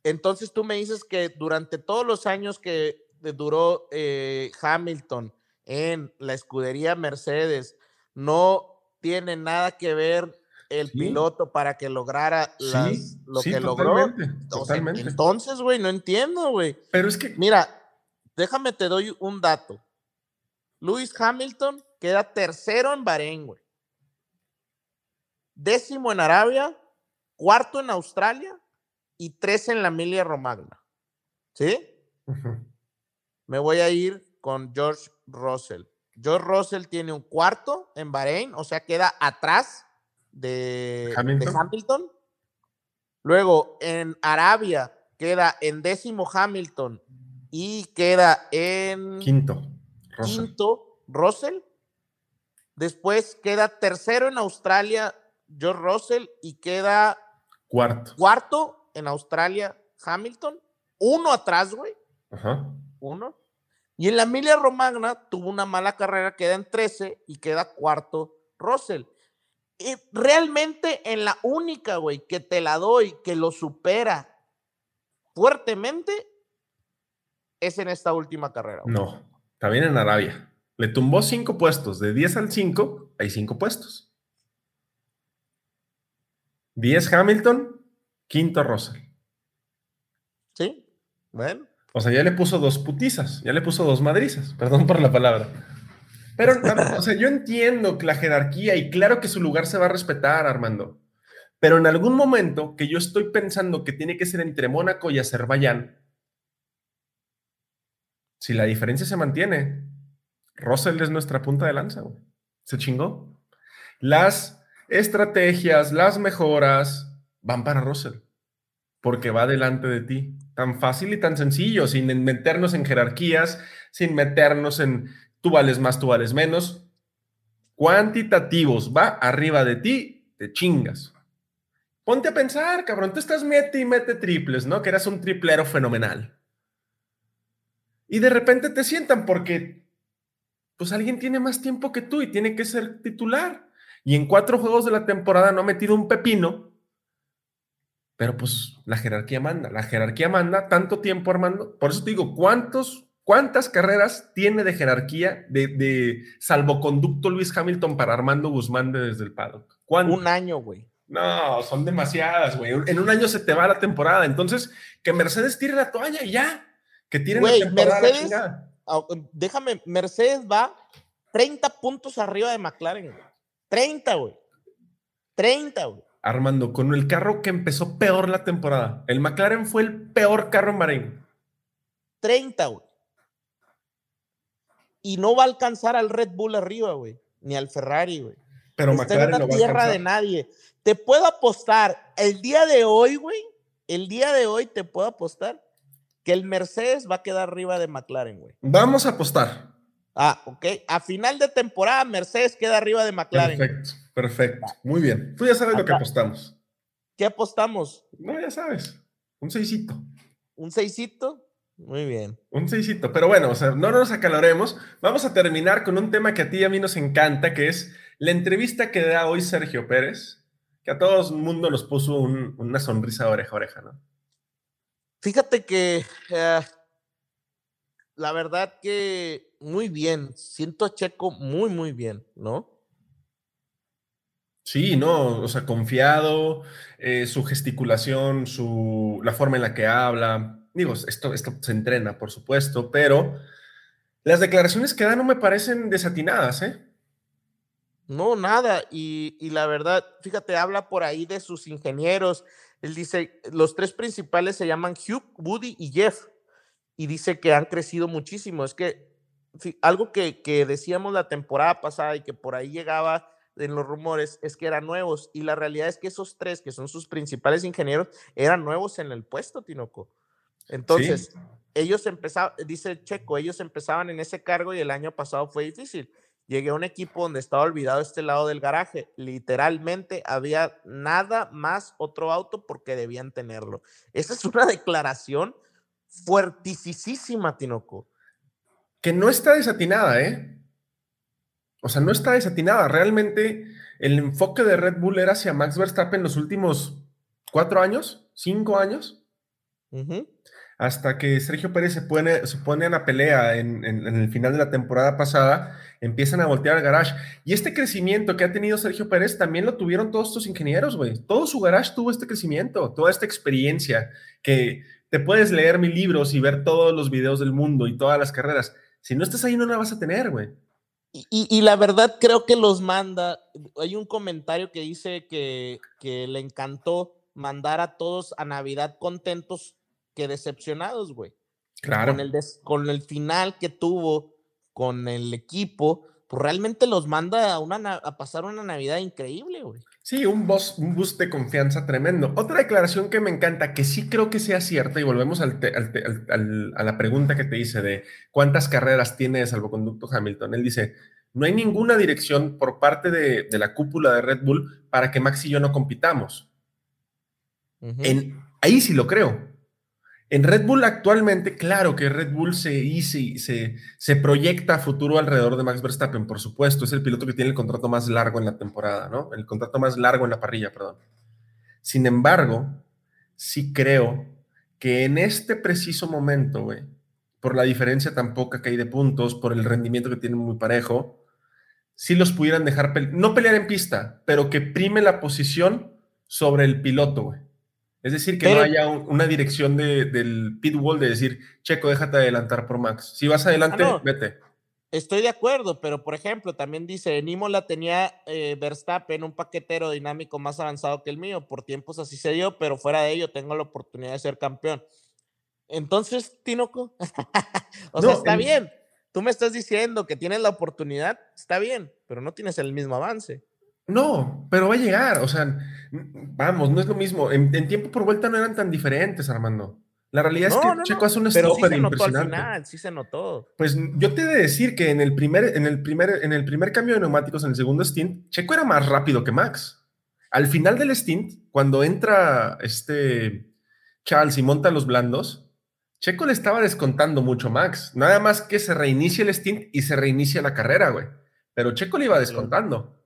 entonces tú me dices que durante todos los años que duró eh, Hamilton en la escudería Mercedes, no tiene nada que ver el Sí. piloto para que lograra las- sí, lo sí, que logró. totalmente, entonces, güey, no entiendo, güey. Pero es que Mira, déjame te doy un dato. Lewis Hamilton queda tercero en Bahrein, güey. Décimo en Arabia, cuarto en Australia y tres en la Emilia Romagna. ¿Sí? Me voy a ir con George Russell. George Russell tiene un cuarto en Bahrein, o sea, queda atrás de de Hamilton. Hamilton. Luego en Arabia queda en décimo Hamilton y queda en quinto, Russell. quinto Russell. Después queda tercero en Australia George Russell y queda cuarto. cuarto en Australia Hamilton. Uno atrás, güey Ajá. uno. Y en la Emilia Romagna tuvo una mala carrera, queda en 13 y queda cuarto Russell. Y realmente en la única, güey, que te la doy, que lo supera fuertemente, es en esta última carrera. güey. No, bien en Arabia. Le tumbó cinco puestos. De 10 al 5, hay cinco puestos. 10 Hamilton, quinto Russell. ¿Sí? Bueno. O sea, ya le puso dos putizas, ya le puso dos madrizas, perdón por la palabra. Pero, o sea, yo entiendo que la jerarquía y claro que su lugar se va a respetar, Armando. Pero en algún momento que yo estoy pensando que tiene que ser entre Mónaco y Azerbaiyán, si la diferencia se mantiene, Russell es nuestra punta de lanza, güey. Se chingó. Las estrategias, las mejoras van para Russell, porque va delante de ti. Tan fácil y tan sencillo, sin meternos en jerarquías, sin meternos en tú vales más, tú vales menos. Cuantitativos, va arriba de ti, te chingas. Ponte a pensar, cabrón, tú estás mete y mete triples, ¿no? Que eras un triplero fenomenal. Y de repente te sientan porque, pues alguien tiene más tiempo que tú y tiene que ser titular. Y en cuatro juegos de la temporada no ha metido un pepino. Pero pues la jerarquía manda, la jerarquía manda tanto tiempo, Armando. Por eso te digo, ¿cuántos, ¿Cuántas carreras tiene de jerarquía de, salvoconducto Luis Hamilton para Armando Guzmán desde el paddock? Un año, güey. No, son demasiadas, güey. En un año se te va la temporada. Entonces, que Mercedes tire la toalla y ya. Que tire la temporada. Mercedes, déjame, Mercedes va 30 puntos arriba de McLaren, 30, güey. 30, güey. Armando, con el carro que empezó peor la temporada. El McLaren fue el peor carro en Bahrein. 30, güey. Y no va a alcanzar al Red Bull arriba, güey. Ni al Ferrari, güey. Pero McLaren no va tierra de nadie. Te puedo apostar, el día de hoy, güey, el día de hoy te puedo apostar que el Mercedes va a quedar arriba de McLaren, güey. Vamos a apostar. Ah, ok. A final de temporada, Mercedes queda arriba de McLaren. Perfecto, perfecto. Muy bien. Tú ya sabes lo que apostamos. ¿Qué apostamos? No, ya sabes. Un seisito. ¿Un seisito? Muy bien. Un seisito. Pero bueno, o sea, no nos acaloremos. Vamos a terminar con un tema que a ti y a mí nos encanta, que es la entrevista que da hoy Sergio Pérez, que a todo el mundo nos puso una sonrisa de oreja a oreja, ¿no? Fíjate que eh, la verdad que muy bien. Siento a Checo muy, muy bien, ¿no? Sí, no, o sea, confiado, eh, su gesticulación, su, la forma en la que habla. Digo, esto, esto se entrena, por supuesto, pero las declaraciones que da no me parecen desatinadas, ¿eh? No, nada. Y, y, la verdad, fíjate, habla por ahí de sus ingenieros. Él dice, los tres principales se llaman Hugh, Woody y Jeff. Y dice que han crecido muchísimo. Es que algo que, que decíamos la temporada pasada y que por ahí llegaba en los rumores es que eran nuevos. Y la realidad es que esos tres, que son sus principales ingenieros, eran nuevos en el puesto, Tinoco. Entonces, ellos empezaban, dice Checo, ellos empezaban en ese cargo y el año pasado fue difícil llegué a un equipo donde estaba olvidado este lado del garaje. Literalmente había nada más otro auto porque debían tenerlo. Esa es una declaración fuertisísima, Tinoco. Que no está desatinada, ¿eh? O sea, no está desatinada. Realmente el enfoque de Red Bull era hacia Max Verstappen los últimos cuatro años, cinco años hasta que Sergio Pérez se pone, se pone en la pelea en, el final de la temporada pasada, empiezan a voltear el garage. Y este crecimiento que ha tenido Sergio Pérez también lo tuvieron todos estos ingenieros, güey. Todo su garage tuvo este crecimiento, toda esta experiencia que te puedes leer mil libros y ver todos los videos del mundo y todas las carreras. Si no estás ahí, no la vas a tener, güey. Y, la verdad creo que los manda. Hay un comentario que dice que le encantó mandar a todos a Navidad contentos que decepcionados, güey. Claro. Con el, con el final que tuvo con el equipo, pues realmente los manda a, una, a pasar una Navidad increíble, güey. Sí, un, boss, un boost de confianza tremendo. Otra declaración que me encanta, que sí creo que sea cierta, y volvemos al a la pregunta que te hice de cuántas carreras tiene de salvoconducto Hamilton. Él dice, no hay ninguna dirección por parte de, de la cúpula de Red Bull para que Max y yo no compitamos. en, ahí sí lo creo. En Red Bull actualmente, claro que Red Bull se, proyecta futuro alrededor de Max Verstappen, por supuesto, es el piloto que tiene el contrato más largo en la temporada, ¿no? El contrato más largo en la parrilla, perdón. Sin embargo, sí creo que en este preciso momento, güey, por la diferencia tan poca que hay de puntos, por el rendimiento que tienen muy parejo, sí los pudieran dejar, no pelear en pista, pero que prime la posición sobre el piloto, güey. Es decir, que no haya una dirección de, del pit wall de decir, Checo, déjate adelantar por Max. Si vas adelante, ah, vete. Estoy de acuerdo, pero por ejemplo, también dice, en Imola tenía eh, Verstappen un paquetero dinámico más avanzado que el mío, por tiempos así se dio, pero fuera de ello tengo la oportunidad de ser campeón. Entonces, Tinoco, o sea, está bien. Tú me estás diciendo que tienes la oportunidad, está bien, pero no tienes el mismo avance. No, pero va a llegar, o sea, vamos, no es lo mismo. En, tiempo por vuelta no eran tan diferentes, Armando. La realidad es que Checo hace un pero sí se notó al final, sí se notó. Pues yo te he de decir que en el, primer, en, el primer, en el primer cambio de neumáticos, en el segundo stint, Checo era más rápido que Max. Al final del stint, cuando entra este Charles y monta los blandos, Checo le estaba descontando mucho Max. Nada más que se reinicia el stint y se reinicia la carrera, güey. Pero Checo le iba descontando.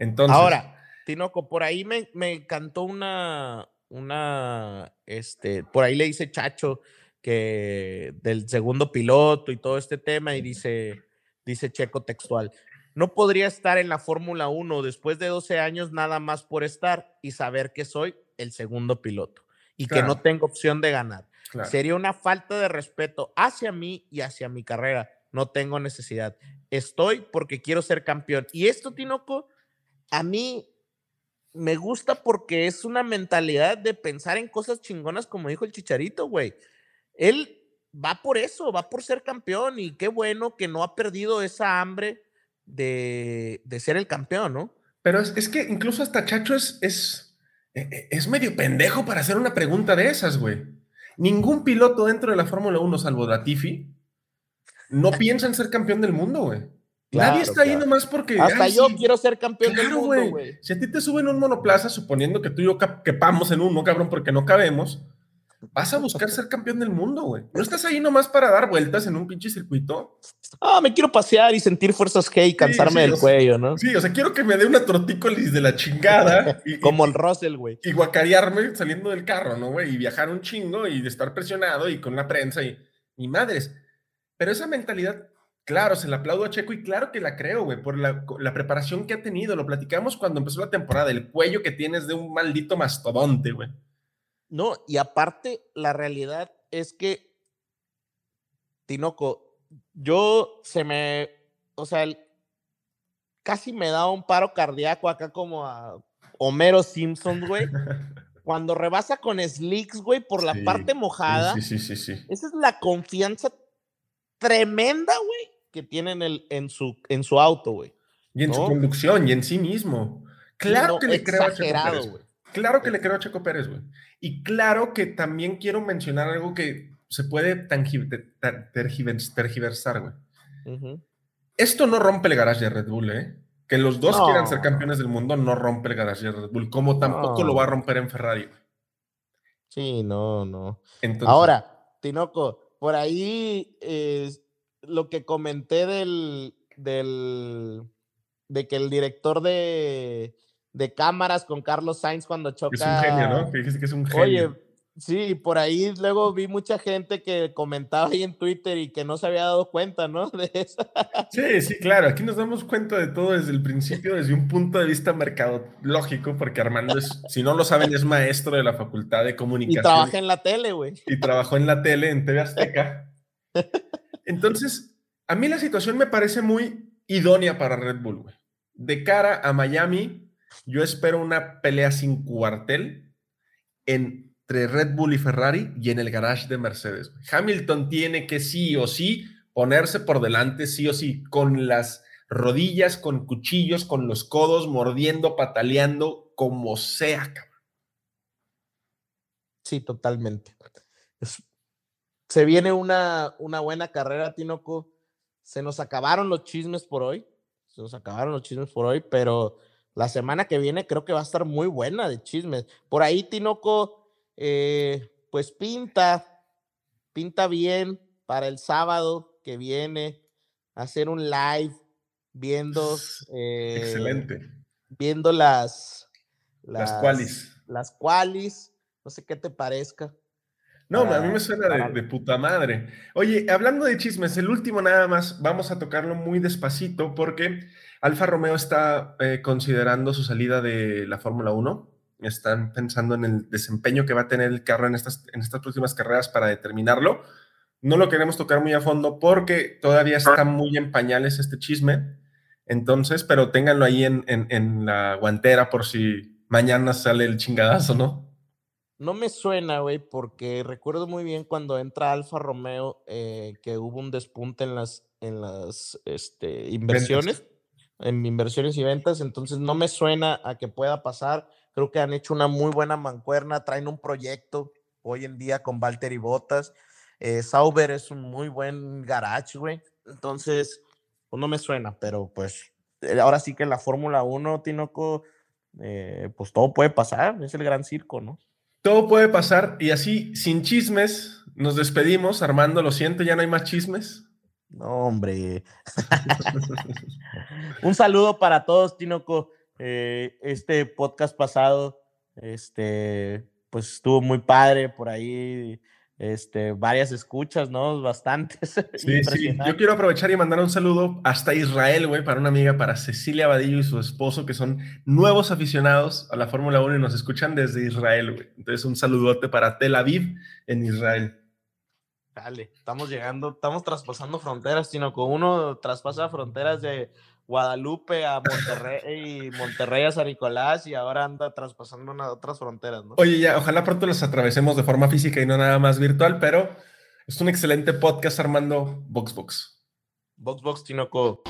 Entonces. Ahora, Tinoco, por ahí me, me encantó una, una, este, por ahí le dice Chacho que del segundo piloto y todo este tema y dice, dice Checo textual, no podría estar en la Fórmula 1 después de 12 años nada más por estar y saber que soy el segundo piloto y que no tengo opción de ganar. Sería una falta de respeto hacia mí y hacia mi carrera. No tengo necesidad. Estoy porque quiero ser campeón. Y esto, Tinoco, a mí me gusta porque es una mentalidad de pensar en cosas chingonas, como dijo el chicharito, güey. Él va por eso, va por ser campeón y qué bueno que no ha perdido esa hambre de, ser el campeón, ¿no? Pero es, que incluso hasta Chacho es, es, e, e, es medio pendejo para hacer una pregunta de esas, güey. Ningún piloto dentro de la Fórmula 1, salvo Datifi, no piensa en ser campeón del mundo, güey. Nadie está ahí nomás porque. Hasta yo quiero ser campeón del mundo, güey. Si a ti te suben un monoplaza, suponiendo que tú y yo quepamos en uno, cabrón, porque no cabemos, vas a buscar ser campeón del mundo, güey. No estás ahí nomás para dar vueltas en un pinche circuito. Ah, me quiero pasear y sentir fuerzas G y cansarme del cuello, ¿no? Sí, o sea, quiero que me dé una tortícolis de la chingada. Y, Como el Russell, güey. Y guacarearme saliendo del carro, ¿no, güey? Y viajar un chingo y estar presionado y con la prensa y. Ni madres. Pero esa mentalidad Claro, se la aplaudo a Checo y claro que la creo, güey, por la, preparación que ha tenido. Lo platicamos cuando empezó la temporada, el cuello que tienes de un maldito mastodonte, güey. No, y aparte, la realidad es que, Tinoco, yo se me, o sea, casi me da un paro cardíaco acá como a Homero Simpson, güey. cuando rebasa con slicks, güey, por la parte mojada. Sí, sí, sí, sí. Esa es la confianza tremenda, güey, que tienen el, en, su, en su auto, güey. Y en su conducción y en sí mismo. Claro que le creo a Checo Pérez. Güey. Claro que le creo a Checo Pérez, güey. Y claro que también quiero mencionar algo que se puede tergiversar, güey. Esto no rompe el garage de Red Bull, ¿eh? Que los dos quieran ser campeones del mundo no rompe el garage de Red Bull, como tampoco lo va a romper en Ferrari. Sí, no, no. Ahora, Tinoco, por ahí eh, lo que comenté del, del, de que el director de, de cámaras con Carlos Sainz cuando choca. Es un genio, ¿no? Que dijiste que es un genio. Oye, Sí, por ahí luego vi mucha gente que comentaba ahí en Twitter y que no se había dado cuenta, ¿no? De eso. Sí, sí, claro. Aquí nos damos cuenta de todo desde el principio, desde un punto de vista mercadológico, porque Armando es, si no lo saben, es maestro de la Facultad de Comunicación. Y trabaja en la tele, güey. Y trabajó en la tele, en TV Azteca. Entonces, a mí la situación me parece muy idónea para Red Bull, güey. De cara a Miami, yo espero una pelea sin cuartel en entre Red Bull y Ferrari y en el garage de Mercedes. Hamilton tiene que sí o sí ponerse por delante, sí o sí, con las rodillas, con cuchillos, con los codos, mordiendo, pataleando, como sea. Sí, totalmente. Se viene una, una buena carrera, Tinoco. Se nos acabaron los chismes por hoy. Se nos acabaron los chismes por hoy, pero la semana que viene creo que va a estar muy buena de chismes. Por ahí, Tinoco, eh, pues pinta, pinta bien para el sábado que viene, hacer un live viendo. Eh, Excelente. Viendo las. Las, cuales Las cuales. No sé qué te parezca. No, a mí me suena de, puta madre. Oye, hablando de chismes, el último nada más, vamos a tocarlo muy despacito porque Alfa Romeo está eh, considerando su salida de la Fórmula 1 están pensando en el desempeño que va a tener el carro en estas, en estas próximas carreras para determinarlo. No lo queremos tocar muy a fondo porque todavía está muy en pañales este chisme. Entonces, pero ténganlo ahí en, en, la guantera por si mañana sale el chingadazo, ¿no? No me suena, güey, porque recuerdo muy bien cuando entra Alfa Romeo eh, que hubo un despunte en las, en las este, inversiones, en inversiones y ventas, entonces no me suena a que pueda pasar. Creo que han hecho una muy buena mancuerna, traen un proyecto hoy en día con Valtteri Bottas. Eh, Sauber es un muy buen garage, güey. Entonces, pues no me suena, pero pues eh, ahora sí que en la Fórmula 1, Tinoco, eh, pues todo puede pasar, es el gran circo, ¿no? Todo puede pasar y así, sin chismes, nos despedimos. Armando, lo siento, ya no hay más chismes. No, hombre. un saludo para todos, Tinoco. Eh, este podcast pasado, este, pues estuvo muy padre por ahí. Este, varias escuchas, ¿no? Bastantes. Sí, sí. Yo quiero aprovechar y mandar un saludo hasta Israel, güey, para una amiga, para Cecilia Badillo y su esposo, que son nuevos aficionados a la Fórmula 1 y nos escuchan desde Israel, güey. Entonces, un saludote para Tel Aviv en Israel. Dale, estamos llegando, estamos traspasando fronteras, sino con uno traspasa fronteras de Guadalupe a Monterrey y Monterrey a San Nicolás y ahora anda traspasando una, otras fronteras, ¿no? Oye, ya, ojalá pronto los atravesemos de forma física y no nada más virtual, pero es un excelente podcast armando VoxBox. VoxBox Tinoco.